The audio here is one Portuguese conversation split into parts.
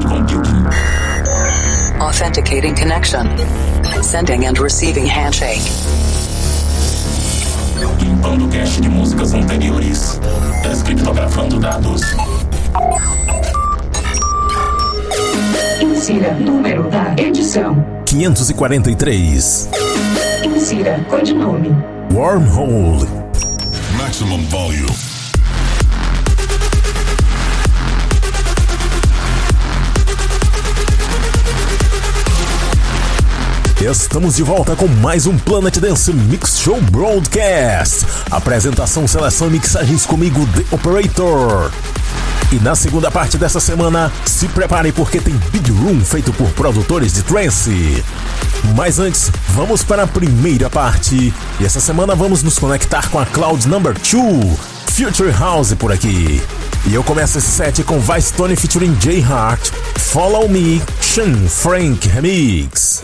cloud computing. Authenticating connection. Sending and receiving handshake. Limpando cache de músicas anteriores. Descriptografando dados. Insira número da edição. 543. Insira codinome. Wormhole. Maximum volume. Estamos de volta com mais um Planet Dance Mix Show Broadcast. Apresentação, seleção e mixagens comigo, The Operator. E na segunda parte dessa semana, se prepare porque tem Big Room feito por produtores de trance. Mas antes, vamos para a primeira parte. E essa semana vamos nos conectar com a Cloud Number 2, Future House por aqui. E eu começo esse set com Vice Tony featuring J Hart, Follow Me, Sean Frank Remix.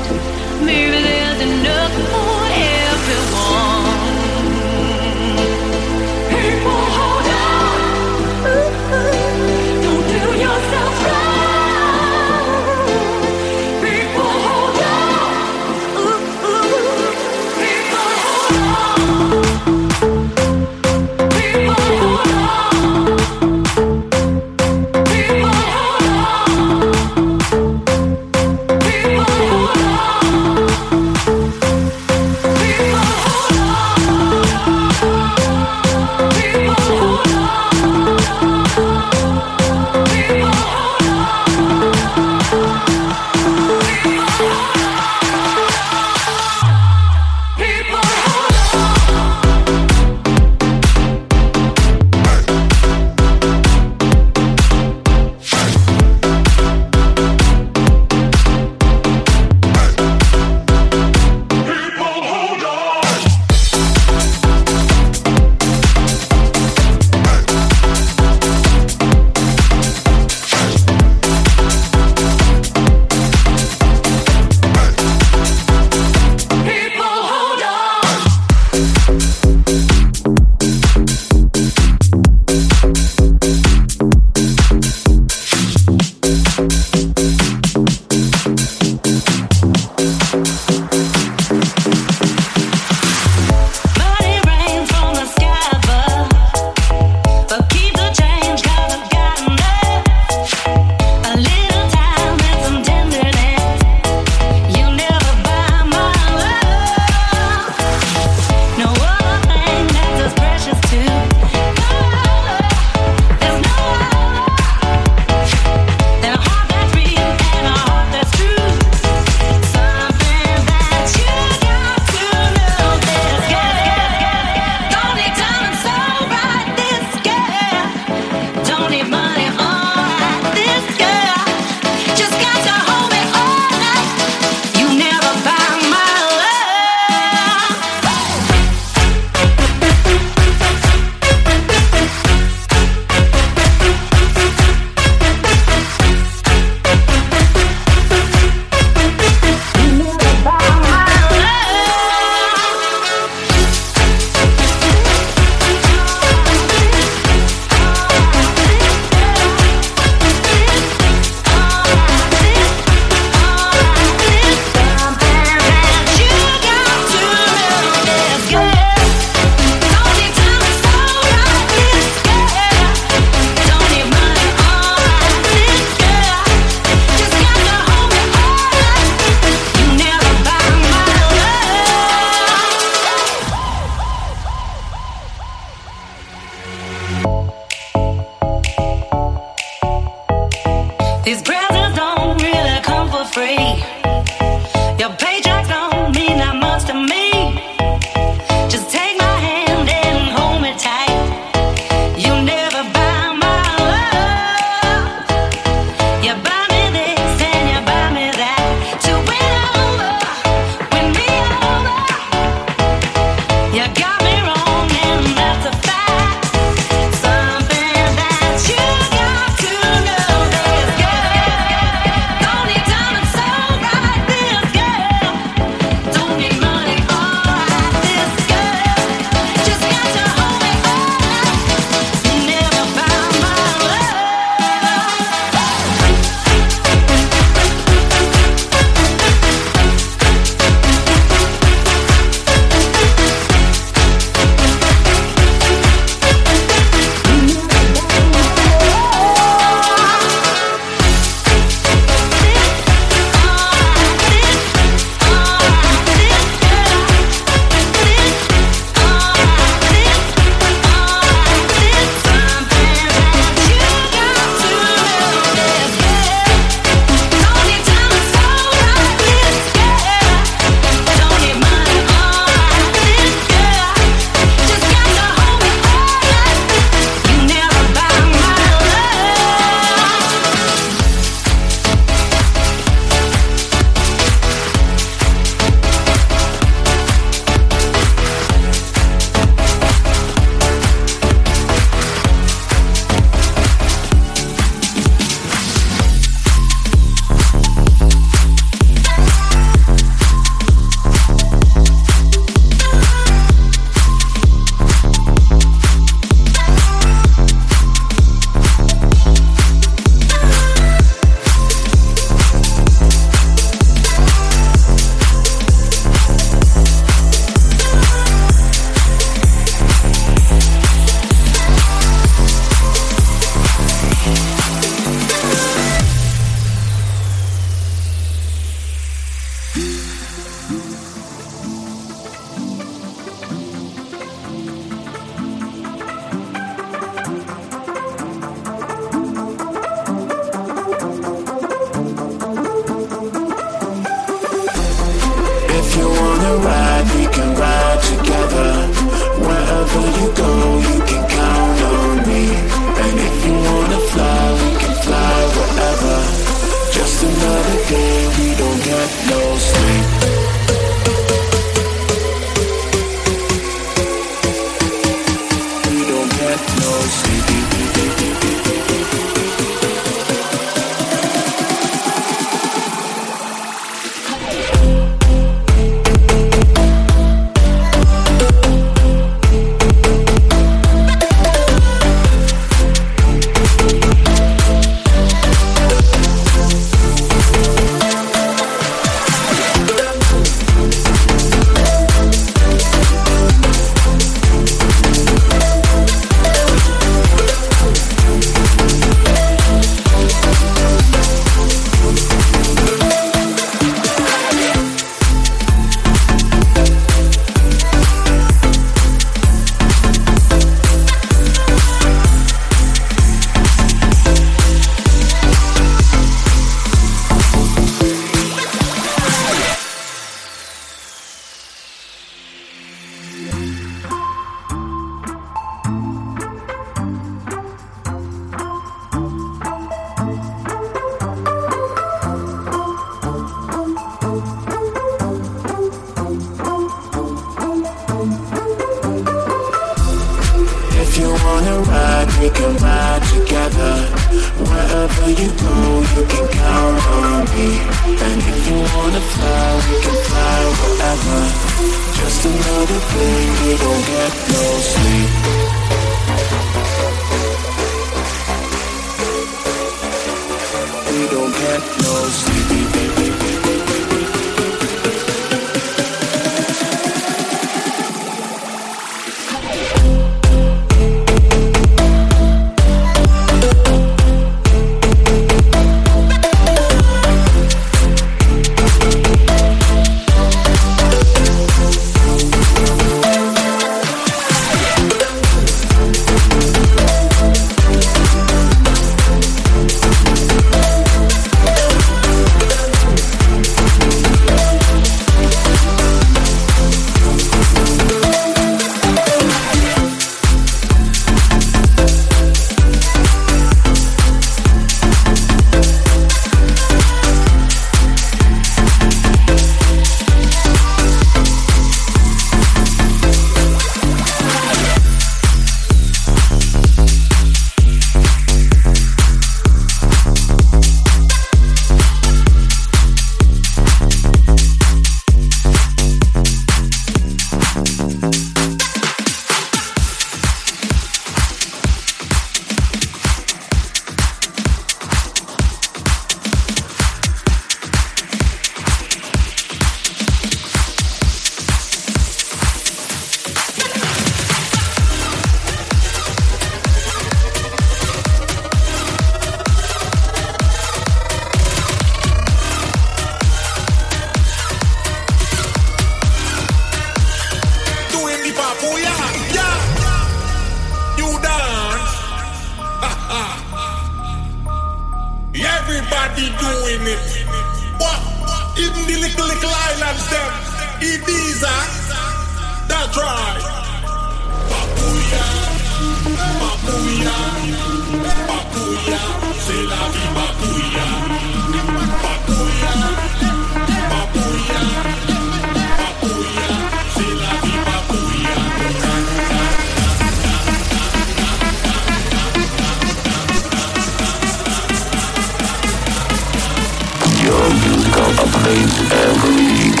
made every league.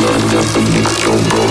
Learn just a mixture, bro.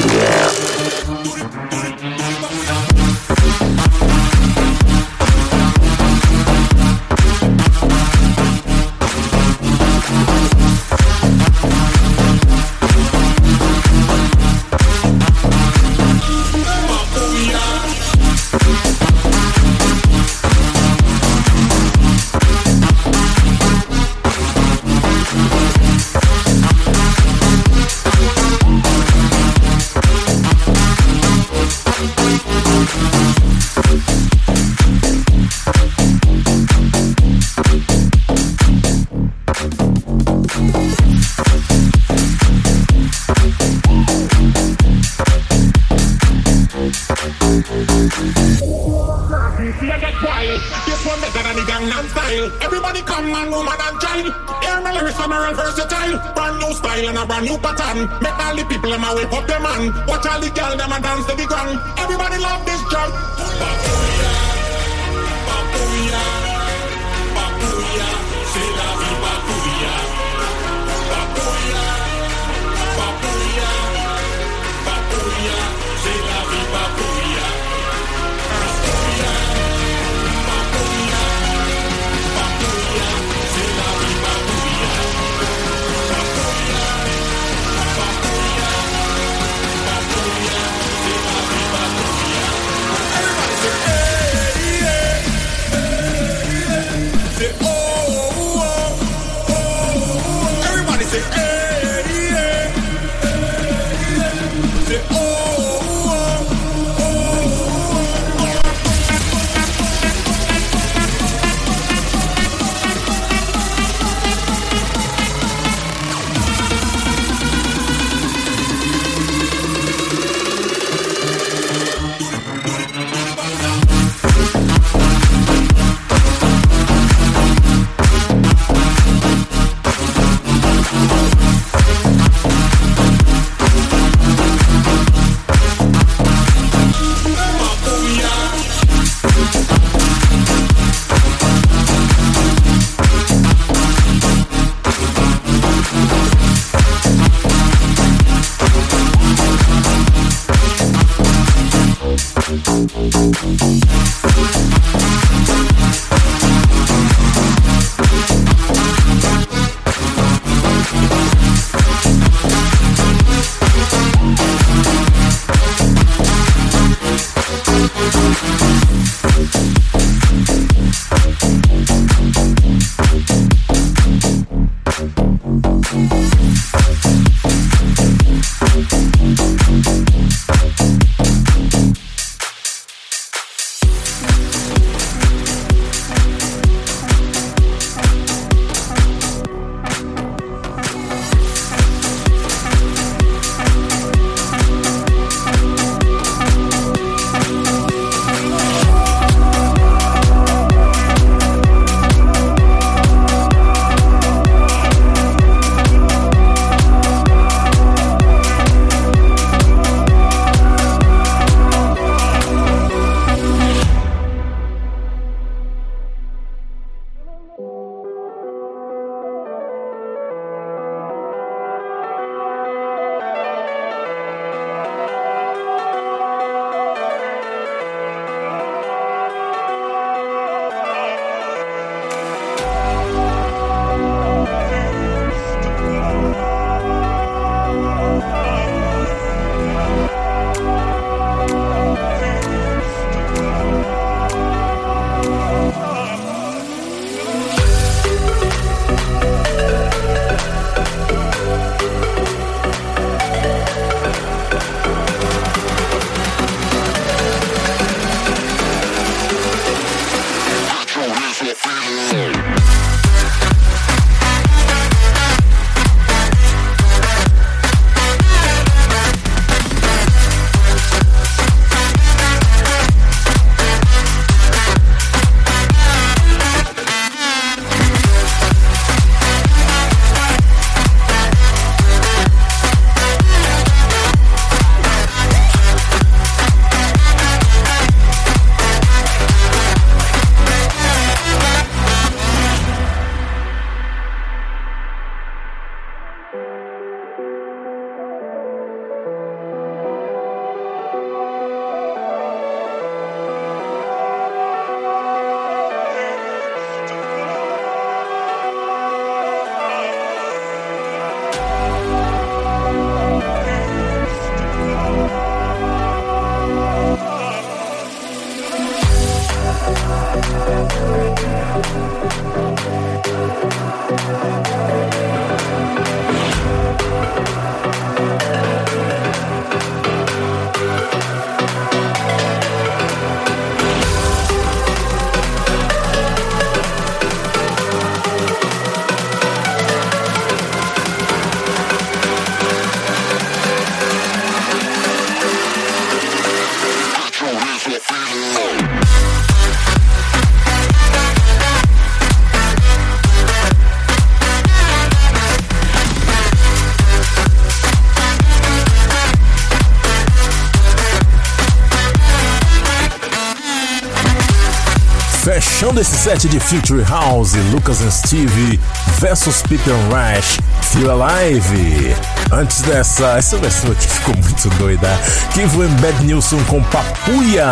Fechando esse set de Future House, Lucas and Steve versus Pippen Rush, Feel Alive. Antes dessa, essa versão aqui ficou muito doida. Kevin Bad Nilsson com Papuia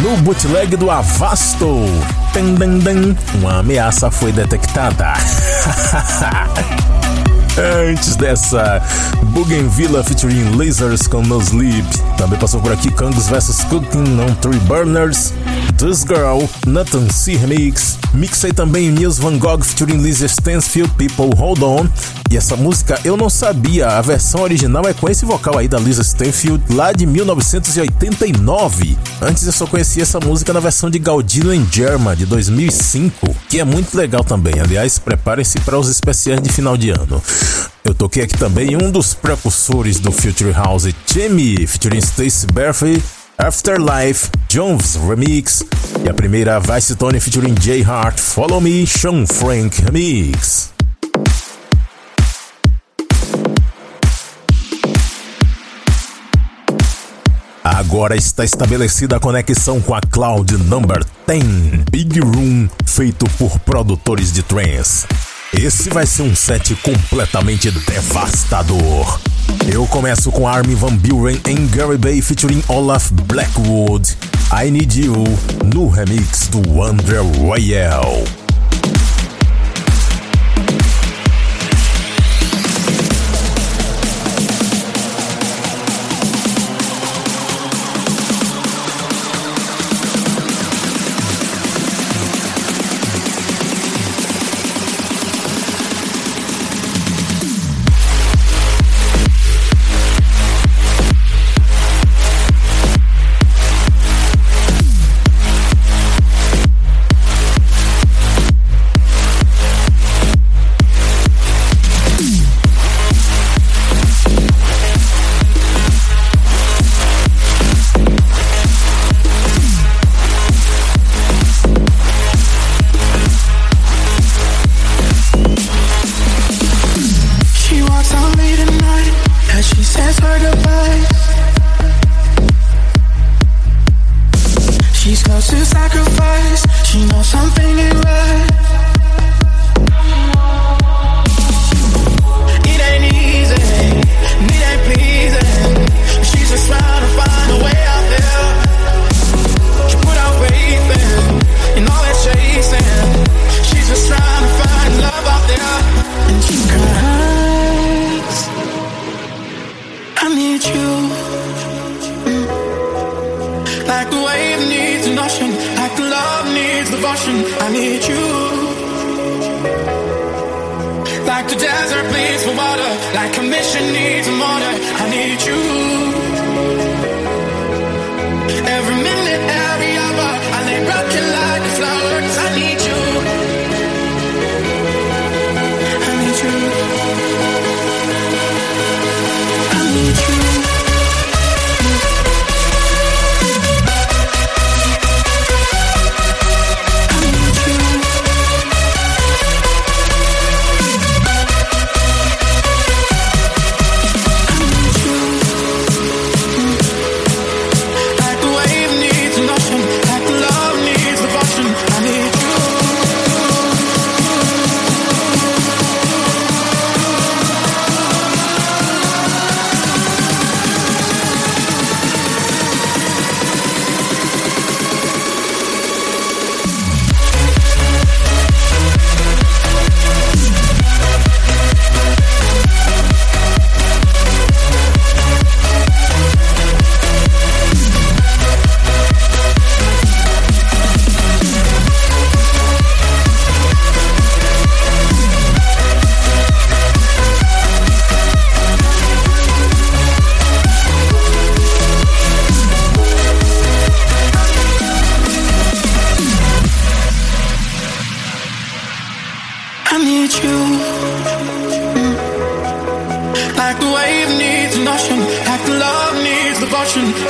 no bootleg do Avasto. Uma ameaça foi detectada. Antes dessa, Bougainville featuring Lasers com No Sleep. Também passou por aqui Kangs vs Cooking on Three Burners. This Girl, Nathan C Remix. Mixei também Nils Van Gogh featuring Lisa Stansfield, People Hold On. E essa música eu não sabia, a versão original é com esse vocal aí da Lisa Stanfield lá de 1989. Antes eu só conhecia essa música na versão de Gaudino em German de 2005, que é muito legal também. Aliás, preparem-se para os especiais de final de ano. Eu toquei aqui também um dos precursores do Future House, Jimmy, featuring Stacey Berfey, Afterlife, Jones Remix, e a primeira Vice Tony featuring Jay Hart, Follow Me, Sean Frank Remix. Agora está estabelecida a conexão com a Cloud Number 10 Big Room, feito por produtores de trance. Esse vai ser um set completamente devastador. Eu começo com Armin Van Buren em Gary Bay featuring Olaf Blackwood. I Need You no remix do André Royale.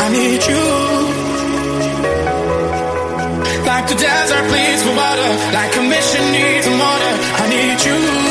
I need you. Like the desert please for water, like a mission needs a water. I need you.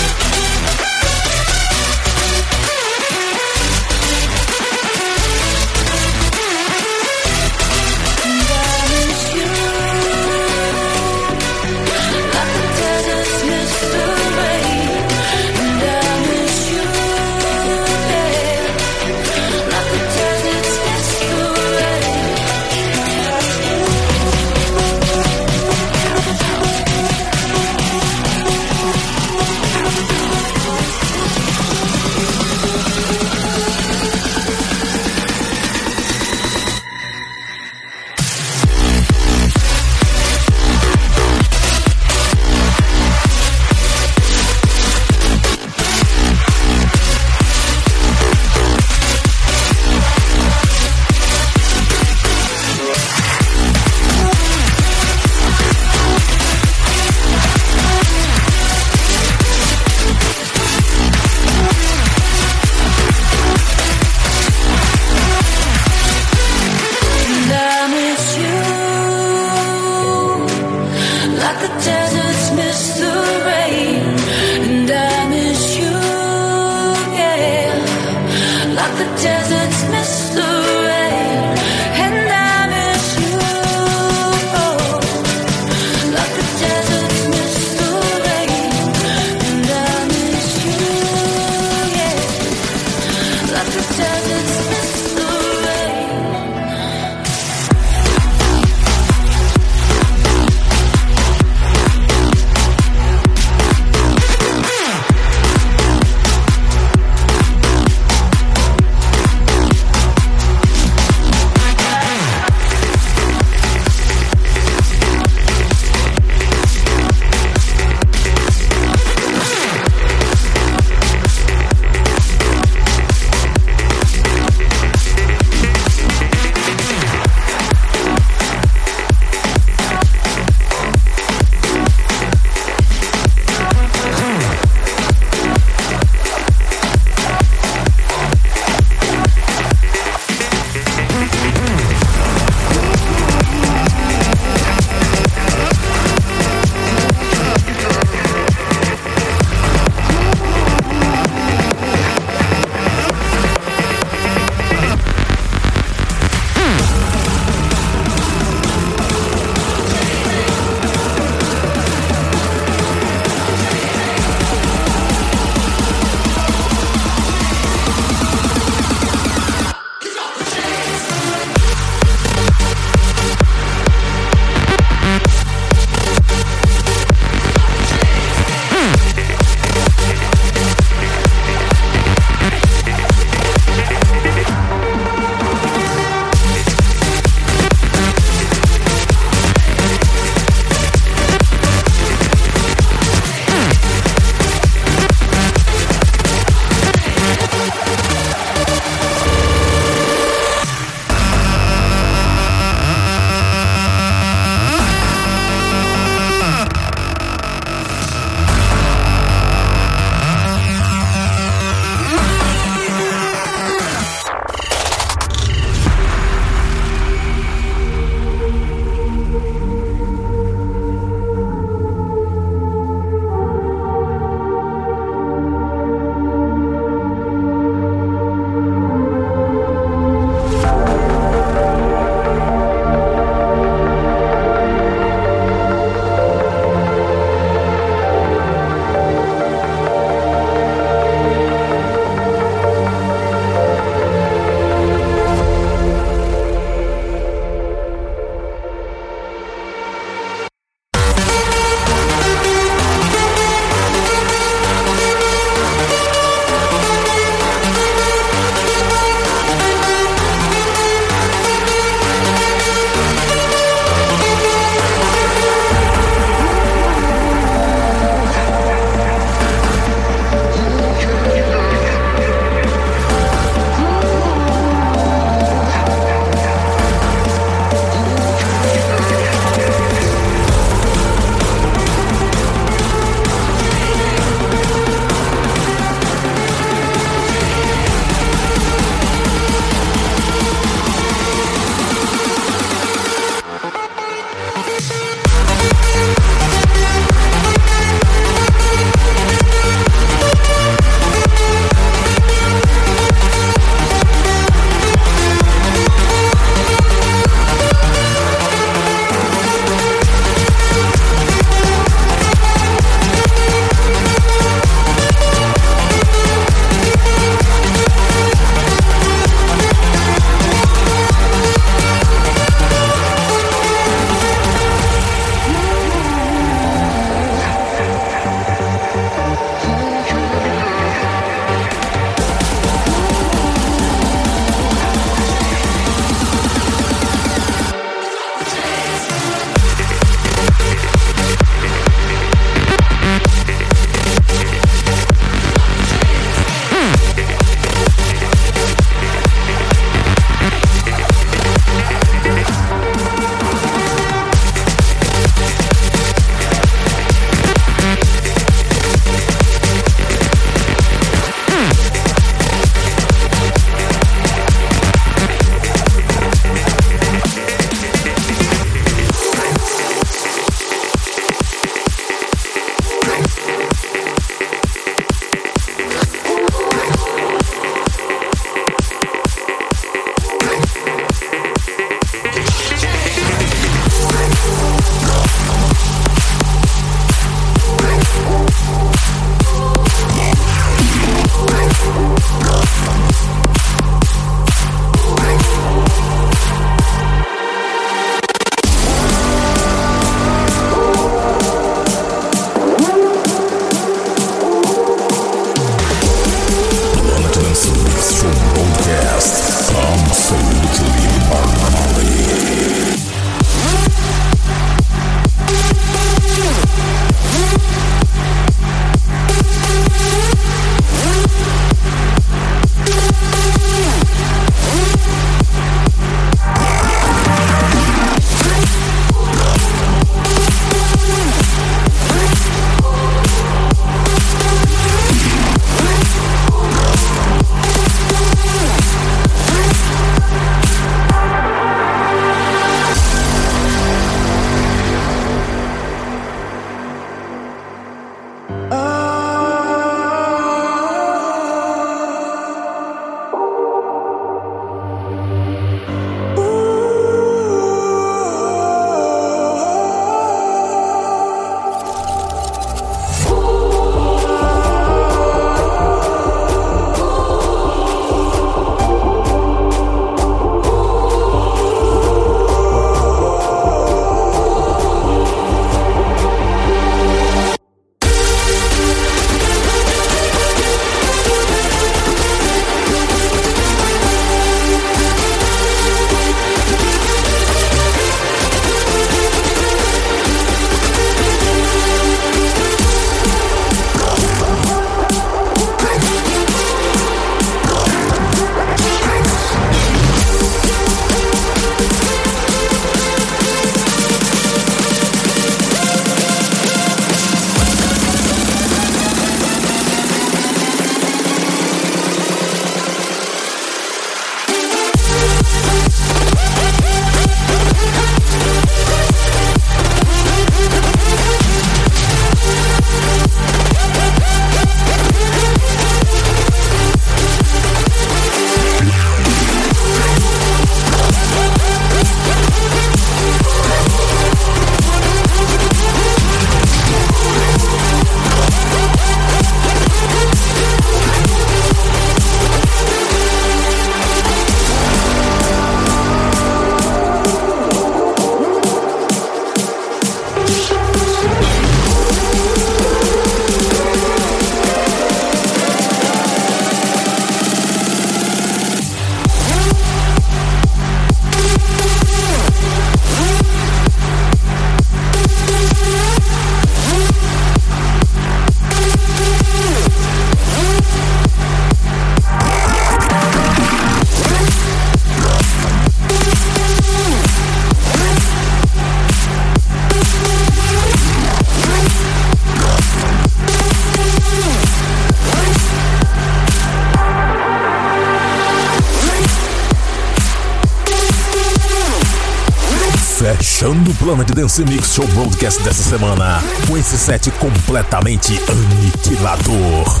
De Dance Mix Show Broadcast dessa semana com esse set completamente aniquilador.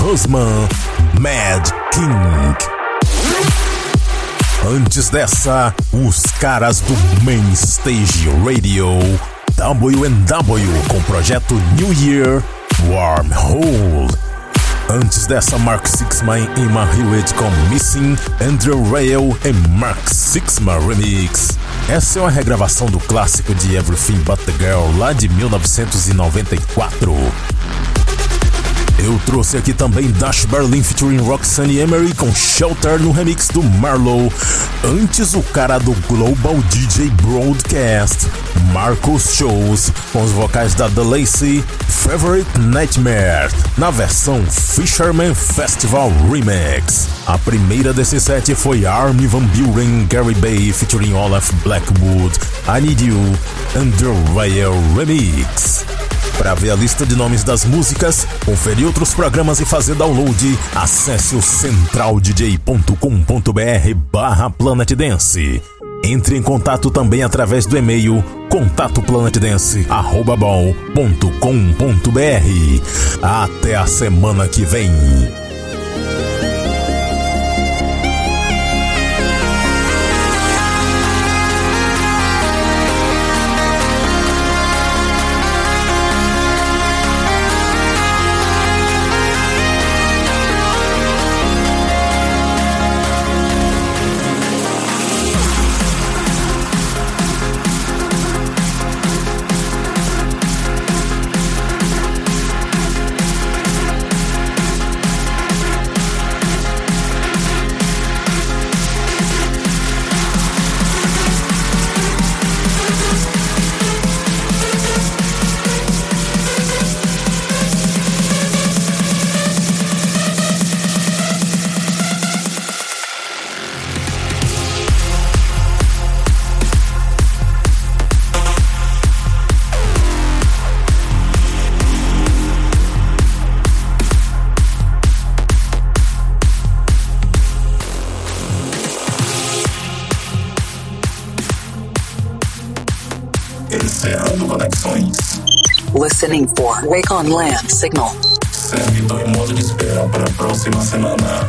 Husman Mad King. Antes dessa, os caras do Main Stage Radio WNW com o projeto New Year Wormhole. Antes dessa, Mark Sixma e Emma Hewitt com Missing, Andrew Rail e Mark Sixma Remix. Essa é uma regravação do clássico de Everything But the Girl lá de 1994. Eu trouxe aqui também Dash Berlin featuring Roxanne Emery com Shelter no remix do Marlow. Antes o cara do Global DJ Broadcast, Marcos Shows, com os vocais da The Lacey, Favorite Nightmare, na versão Fisherman Festival Remix. A primeira desse set foi Army Van Buren Gary Bay featuring Olaf Blackwood, I Need You, Under Rail Remix. Para ver a lista de nomes das músicas, conferir outros programas e fazer download, acesse o centraldj.com.br barra Planet Dance. Entre em contato também através do e-mail contatoplanetdance@bol.com.br. Até a semana que vem. Listening for Wake on Land signal. Modo de espera para a próxima semana.